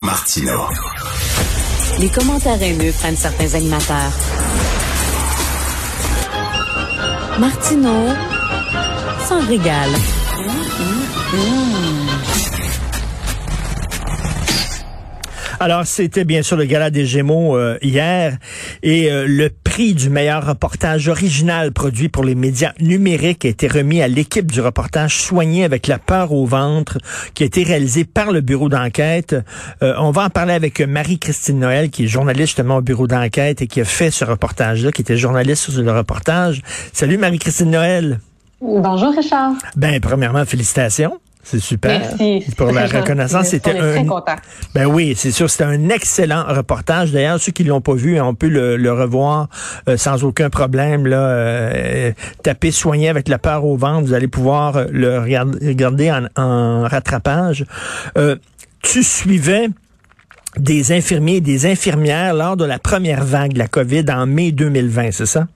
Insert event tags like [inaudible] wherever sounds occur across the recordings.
Martino. Les commentaires haineux prennent certains animateurs. Martino s'en régale. Alors, c'était bien sûr le Gala des Gémeaux euh, hier et euh, le prix du meilleur reportage original produit pour les médias numériques a été remis à l'équipe du reportage Soigné avec la peur au ventre qui a été réalisé par le bureau d'enquête. Euh, on va en parler avec Marie-Christine Noël qui est journaliste justement au bureau d'enquête et qui a fait ce reportage-là, qui était journaliste sur le reportage. Salut Marie-Christine Noël. Bonjour Richard. Ben, premièrement, félicitations. C'est super. Merci. Pour la reconnaissance, c'était un. Ben oui, c'est sûr, c'était un excellent reportage. D'ailleurs, ceux qui l'ont pas vu, on peut le, revoir euh, sans aucun problème. Là, euh, taper soigner avec la peur au ventre, vous allez pouvoir euh, le regarder en, rattrapage. tu suivais des infirmiers et des infirmières lors de la première vague de la COVID en mai 2020, c'est ça?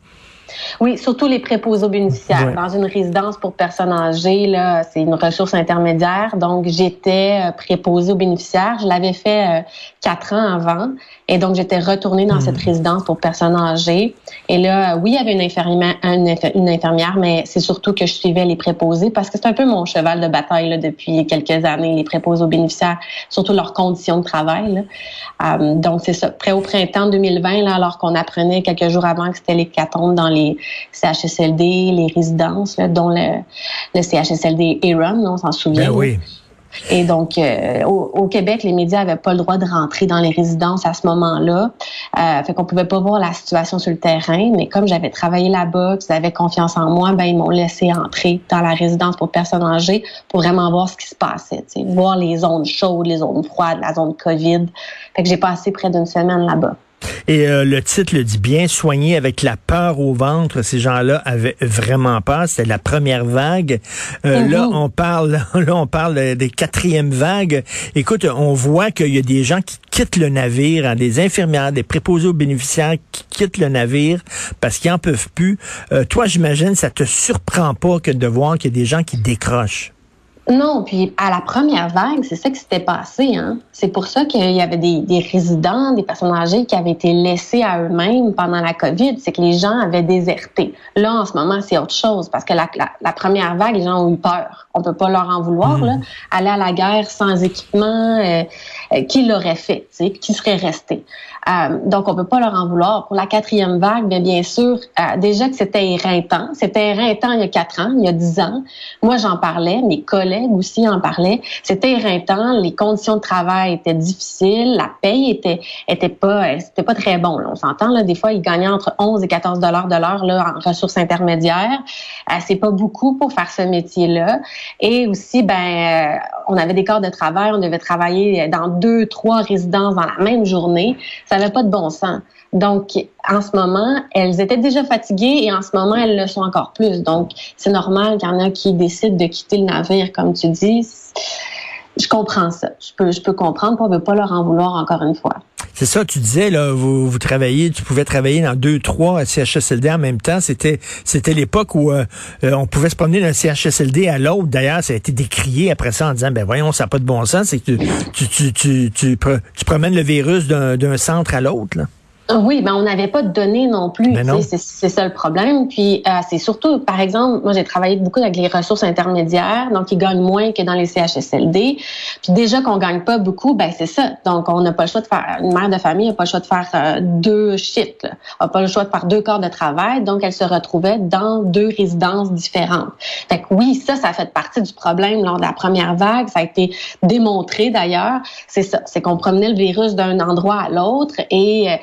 Oui, surtout les préposés aux bénéficiaires. Dans une résidence pour personnes âgées, là, c'est une ressource intermédiaire. Donc, j'étais euh, préposée aux bénéficiaires. Je l'avais fait euh, quatre ans avant. Et donc, j'étais retournée dans cette hmm. résidence pour personnes âgées. Et là, oui, il y avait une infirmière, une, infirmière mais c'est surtout que je suivais les préposés parce que c'est un peu mon cheval de bataille là, depuis quelques années, les préposés aux bénéficiaires, surtout leurs conditions de travail. Là. Euh, donc, c'est ça. Près au printemps 2020, là, alors qu'on apprenait quelques jours avant que c'était l'hécatombe dans les CHSLD, les résidences, dont le, le CHSLD Aaron, on s'en souvient. Ben oui. Et donc, euh, au, Québec, les médias avaient pas le droit de rentrer dans les résidences à ce moment-là. Euh, fait qu'on pouvait pas voir la situation sur le terrain. Mais comme j'avais travaillé là-bas, qu'ils avaient confiance en moi, ben ils m'ont laissé entrer dans la résidence pour personnes âgées pour vraiment voir ce qui se passait, voir les zones chaudes, les zones froides, la zone COVID. Fait que j'ai passé près d'une semaine là-bas. Et euh, le titre le dit bien, soigner avec la peur au ventre. Ces gens-là avaient vraiment peur. C'était la première vague. Euh, [laughs] là, on parle, là, on parle des quatrièmes vagues. Écoute, on voit qu'il y a des gens qui quittent le navire, hein, des infirmières, des préposés aux bénéficiaires qui quittent le navire parce qu'ils en peuvent plus. Euh, toi, j'imagine, ça te surprend pas que de voir qu'il y a des gens qui décrochent. Non, puis à la première vague, c'est ça qui s'était passé. Hein? C'est pour ça qu'il y avait des, des, résidents, des personnes âgées qui avaient été laissés à eux-mêmes pendant la COVID. C'est que les gens avaient déserté. Là, en ce moment, c'est autre chose parce que la, la, première vague, les gens ont eu peur. On peut pas leur en vouloir. Là. Mmh. Aller à la guerre sans équipement, euh, euh, qui l'aurait fait, qui serait resté. Euh, donc, on peut pas leur en vouloir. Pour la quatrième vague, bien, bien sûr, euh, déjà que c'était éreintant. C'était éreintant il y a quatre ans, il y a dix ans. Moi, j'en parlais, mes collègues aussi en parlaient. C'était éreintant, les conditions de travail étaient difficiles, la paye était était pas c'était pas très bon. On s'entend là, des fois, ils gagnaient entre 11 et 14 dollars de l'heure là en ressources intermédiaires. Euh, c'est pas beaucoup pour faire ce métier-là. Et aussi, ben, on avait des corps de travail, on devait travailler dans deux, trois résidences dans la même journée. Ça n'avait pas de bon sens. Donc, en ce moment, elles étaient déjà fatiguées et en ce moment, elles le sont encore plus. Donc, c'est normal qu'il y en a qui décident de quitter le navire, comme tu dis. Je comprends ça. Je peux, je peux comprendre. On ne veut pas leur en vouloir encore une fois. C'est ça, tu disais, là, vous, vous travaillez, tu pouvais travailler dans deux, trois CHSLD en même temps. C'était, c'était l'époque où euh, euh, on pouvait se promener d'un CHSLD à l'autre. D'ailleurs, ça a été décrié après ça en disant, ben voyons, ça n'a pas de bon sens. C'est que tu, tu, tu, tu, tu promènes le virus d'un centre à l'autre, là. Oui, ben on n'avait pas de données non plus. C'est ça le problème. Puis euh, c'est surtout, par exemple, moi j'ai travaillé beaucoup avec les ressources intermédiaires, donc ils gagnent moins que dans les CHSLD. Puis déjà qu'on gagne pas beaucoup, ben c'est ça. Donc on n'a pas le choix de faire. Une mère de famille n'a pas le choix de faire euh, deux shifts. N'a pas le choix de faire deux corps de travail. Donc elle se retrouvait dans deux résidences différentes. Fait que oui, ça, ça fait partie du problème lors de la première vague. Ça a été démontré d'ailleurs. C'est ça, c'est qu'on promenait le virus d'un endroit à l'autre et euh,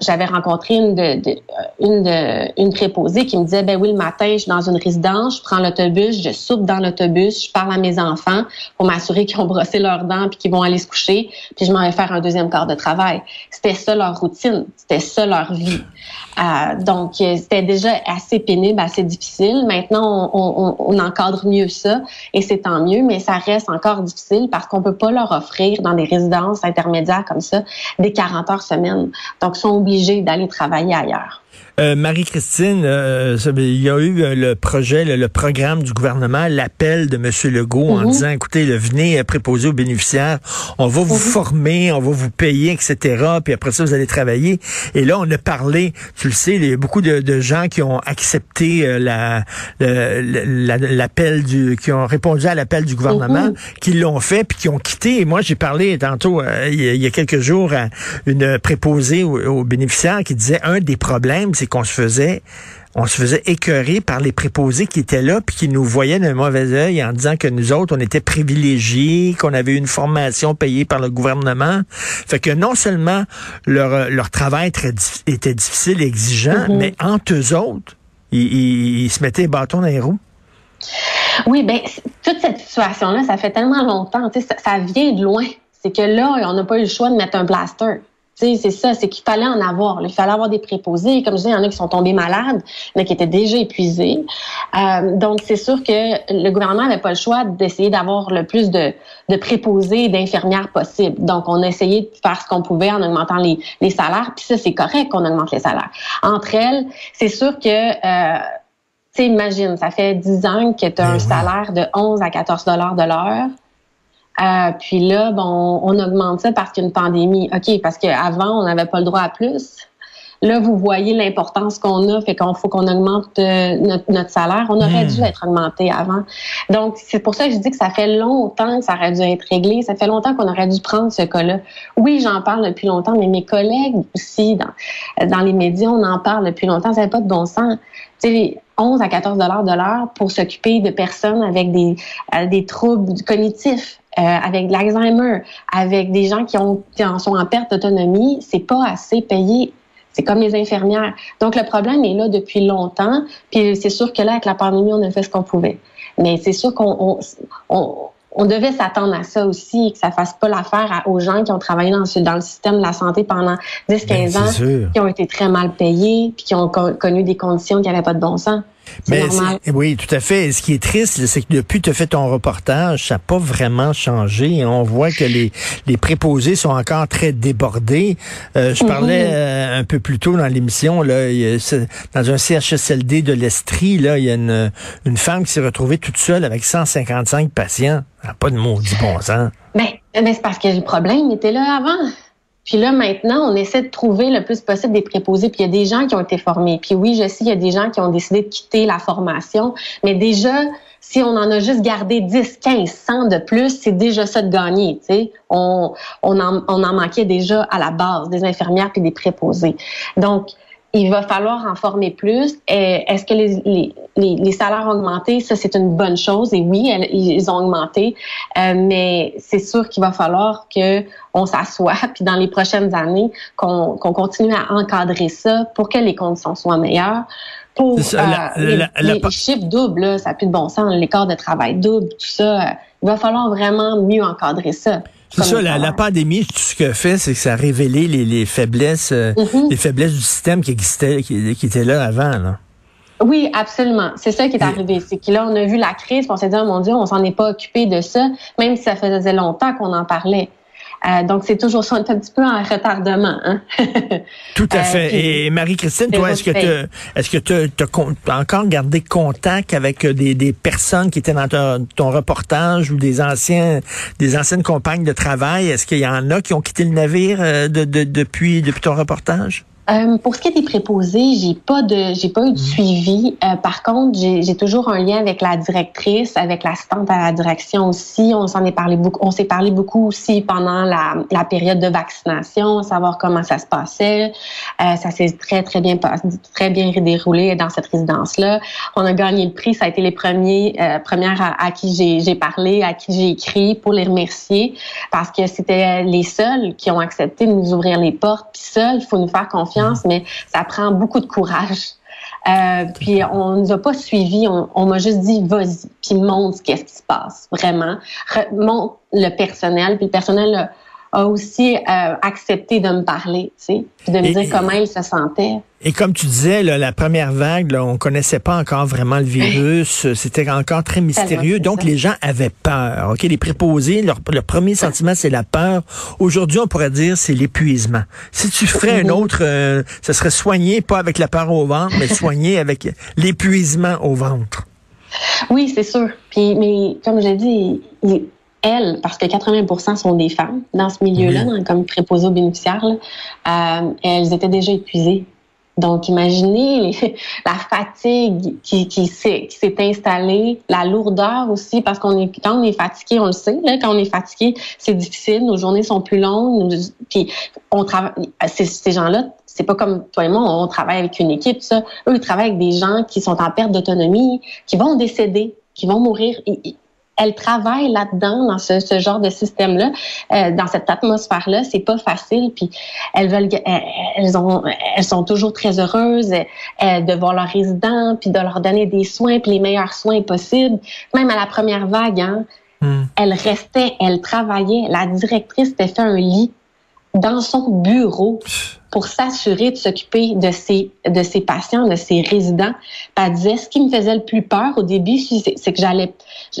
j'avais rencontré une euh, une préposée qui me disait ben oui le matin je suis dans une résidence, je prends l'autobus, je soupe dans l'autobus, je parle à mes enfants pour m'assurer qu'ils ont brossé leurs dents puis qu'ils vont aller se coucher, puis je m'en vais faire un deuxième quart de travail. C'était ça leur routine, c'était ça leur vie. Euh, donc euh, c'était déjà assez pénible, assez difficile. Maintenant on, on, on encadre mieux ça et c'est tant mieux, mais ça reste encore difficile parce qu'on peut pas leur offrir dans des résidences intermédiaires comme ça des 40 heures semaine. Donc sont obligés d'aller travailler ailleurs. Euh, Marie-Christine, euh, il y a eu euh, le projet, le, programme du gouvernement, l'appel de M. Legault en mhm. disant, écoutez, le, venez préposer aux bénéficiaires, on va vous mhm. former, on va vous payer, etc. Puis après ça, vous allez travailler. Et là, on a parlé, tu le sais, il y a beaucoup de, gens qui ont accepté la, l'appel du, qui ont répondu à l'appel du gouvernement, mhm. qui l'ont fait, puis qui ont quitté. Et moi, j'ai parlé tantôt, il y a quelques jours, à une préposée aux, aux bénéficiaires qui disait, un des problèmes, c'est qu'on se faisait on se faisait écœurer par les préposés qui étaient là puis qui nous voyaient d'un mauvais œil en disant que nous autres, on était privilégiés, qu'on avait une formation payée par le gouvernement. Fait que non seulement leur, leur travail était difficile et exigeant, mm-hmm. mais entre eux autres, ils, se mettaient les bâtons dans les roues. Oui, ben toute cette situation-là, ça fait tellement longtemps, ça, ça vient de loin. C'est que là, on n'a pas eu le choix de mettre un blaster c'est ça, c'est qu'il fallait en avoir. Il fallait avoir des préposés. Comme je disais, il y en a qui sont tombés malades, mais qui étaient déjà épuisés. Euh, donc, c'est sûr que le gouvernement n'avait pas le choix d'essayer d'avoir le plus de, de préposés et d'infirmières possible. Donc, on a essayé de faire ce qu'on pouvait en augmentant les, les salaires. Puis ça, c'est correct qu'on augmente les salaires. Entre elles, c'est sûr que... Euh, tu imagine, ça fait 10 ans que tu as ben un salaire de 11 à 14 dollars de l'heure. Euh, puis là, bon, on augmente ça parce qu'il y a une pandémie. OK, parce qu'avant, on n'avait pas le droit à plus. Là, vous voyez l'importance qu'on a, fait qu'on faut qu'on augmente euh, notre, salaire. On aurait hmm. dû être augmenté avant. Donc, c'est pour ça que je dis que ça fait longtemps que ça aurait dû être réglé. Ça fait longtemps qu'on aurait dû prendre ce cas-là. Oui, j'en parle depuis longtemps, mais mes collègues aussi, dans, dans les médias, on en parle depuis longtemps. Ça n'a pas de bon sens. Tu sais, 11 à 14 dollars de l'heure pour s'occuper de personnes avec des, euh, des troubles cognitifs. Euh, avec l'Alzheimer, avec des gens qui, ont, qui en sont en perte d'autonomie, c'est pas assez payé. C'est comme les infirmières. Donc, le problème est là depuis longtemps. Puis, c'est sûr que là, avec la pandémie, on a fait ce qu'on pouvait. Mais c'est sûr qu'on on, on, devait s'attendre à ça aussi, que ça fasse pas l'affaire aux gens qui ont travaillé dans, dans le système de la santé pendant 10-15 ben, ans, qui ont été très mal payés, puis qui ont connu des conditions qui n'avaient pas de bon sens. Mais oui, tout à fait. Ce qui est triste, c'est que depuis que tu as fait ton reportage, ça n'a pas vraiment changé. On voit que les, les préposés sont encore très débordés. Euh, je parlais euh, un peu plus tôt dans l'émission, là, dans un CHSLD de l'Estrie, là, il y a une, une femme qui s'est retrouvée toute seule avec 155 patients. n'a pas de maudit bon sens. Mais, ben, mais c'est parce que le problème était là avant. Puis là, maintenant, on essaie de trouver le plus possible des préposés. Puis il y a des gens qui ont été formés. Puis oui, je sais, il y a des gens qui ont décidé de quitter la formation. Mais déjà, si on en a juste gardé 10, 15, 100 de plus, c'est déjà ça de gagner. On, on, en, on en manquait déjà à la base, des infirmières puis des préposés. Donc, il va falloir en former plus. Est-ce que les, les, les, salaires ont augmenté? Ça, c'est une bonne chose. Et oui, ils ont augmenté. Euh, mais c'est sûr qu'il va falloir que on s'assoie, [laughs] puis dans les prochaines années, qu'on continue à encadrer ça pour que les conditions soient meilleures. Pour euh, les, chiffres doubles, ça n'a plus de bon sens. L'écart de travail double, tout ça. Euh, il va falloir vraiment mieux encadrer ça. C'est ça, la, pandémie, tout ce que fait, c'est que ça a révélé les, faiblesses, euh, mm-hmm. les faiblesses du système qui existait, qui, qui était là avant. Là. Oui, absolument. C'est ça qui est arrivé. C'est que là, on a vu la crise, on s'est dit, oh mon Dieu, on s'en est pas occupé de ça, même si ça faisait longtemps qu'on en parlait. Euh, donc, c'est toujours un petit peu en retardement. Hein? [laughs] Tout à euh, fait. Et Marie-Christine, toi, est-ce que tu est-ce que tu as, encore gardé contact avec des, des personnes qui étaient dans ton, reportage ou des anciens des anciennes compagnes de travail? Est-ce qu'il y en a qui ont quitté le navire euh, de, de, depuis, depuis ton reportage? Euh, pour ce qui est des préposés, j'ai pas de j'ai pas eu de mm. suivi. Euh, par contre, j'ai toujours un lien avec la directrice, avec l'assistante à la direction aussi. On s'en est parlé beaucoup. On s'est parlé beaucoup aussi pendant la, la, période de vaccination, savoir comment ça se passait. Euh, ça s'est très très bien très bien déroulé dans cette résidence là. On a gagné le prix. Ça a été les premiers euh, premières à, à qui j'ai parlé, à qui j'ai écrit pour les remercier parce que c'était les seuls qui ont accepté de nous ouvrir les portes. Puis seuls, il faut nous faire confiance mais ça prend beaucoup de courage. Euh, puis on nous a pas suivis, on, m'a juste dit vas-y, puis montre qu'est-ce qui se passe vraiment, montre le personnel, puis le personnel a aussi euh, accepté de me parler, tu sais, de me dire comment il se sentait. Et comme tu disais, la première vague, là, on connaissait pas encore vraiment le virus. [laughs] C'était encore très mystérieux. Donc, les gens avaient peur. OK? Les préposés, leur, premier sentiment, c'est la peur. Aujourd'hui, on pourrait dire c'est l'épuisement. Si tu ferais un autre, euh, ce serait soigné, pas avec la peur au ventre, mais soigné avec l'épuisement au ventre. Oui, c'est sûr. Puis, mais comme je l'ai dit, elles, parce que 80% sont des femmes dans ce milieu-là, comme préposés aux bénéficiaires, euh, elles étaient déjà épuisées. Donc, imaginez [laughs] la fatigue qui, qui s'est installée, la lourdeur aussi, parce qu'on est quand on est fatigué, on le sait, là, quand on est fatigué, c'est difficile, nos journées sont plus longues, puis on travaille. Ces, ces gens-là, c'est pas comme toi et moi, on travaille avec une équipe, ça. Eux, ils travaillent avec des gens qui sont en perte d'autonomie, qui vont décéder, qui vont mourir elles travaillent là-dedans, dans ce, ce, genre de système-là, euh, dans cette atmosphère-là. C'est pas facile. Puis elles veulent, elles ont, elles sont toujours très heureuses euh, de voir leurs résidents, puis de leur donner des soins, puis les meilleurs soins possibles. Même à la première vague, hein, hmm. elle restait, elle travaillait. La directrice était fait un lit dans son bureau [laughs] pour s'assurer de s'occuper de ses, de ses patients, de ses résidents. elle disait, ce qui me faisait le plus peur au début, c'est que j'allais,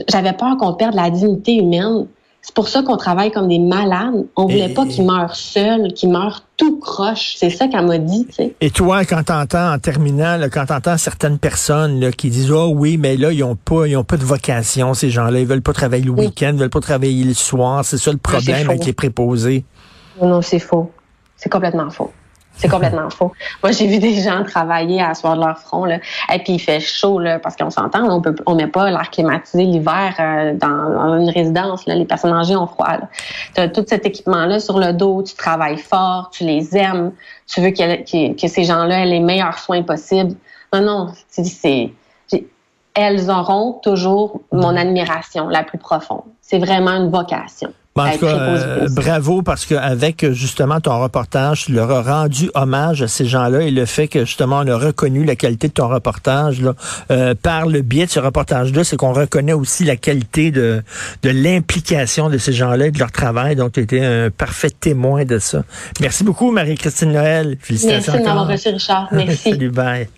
j'avais peur qu'on perde la dignité humaine. C'est pour ça qu'on travaille comme des malades. On voulait pas qu'ils meurent seuls, qu'ils meurent tout croche. C'est ça qu'elle m'a dit. Et toi, quand t'entends en terminant, là, quand t'entends certaines personnes là, qui disent oh oui, mais là ils ont pas, ils ont pas de vocation ces gens-là, ils veulent pas travailler le week-end, ils veulent pas travailler le soir. C'est ça le problème avec les préposés. Non, c'est faux. C'est complètement faux. C'est complètement faux. Moi, j'ai vu des gens travailler à de leur front, là. Et puis, il fait chaud, là, parce qu'on s'entend, on peut, on met pas l'air climatisé l'hiver euh, dans, une résidence, là. Les personnes âgées ont froid, Tu as tout cet équipement-là sur le dos, tu travailles fort, tu les aimes, tu veux que, que ces gens-là aient les meilleurs soins possibles. Non, non, c'est, elles auront toujours mon admiration la plus profonde. C'est vraiment une vocation. En tout cas, euh, bravo parce qu'avec justement ton reportage, tu leur as rendu hommage à ces gens-là et le fait que justement on a reconnu la qualité de ton reportage là, euh, par le biais de ce reportage-là, c'est qu'on reconnaît aussi la qualité de, de l'implication de ces gens-là et de leur travail. Donc, tu étais un parfait témoin de ça. Merci beaucoup, Marie-Christine Noël. Félicitations. Merci de m'avoir reçu, Richard. [laughs] Merci. Salut, bye.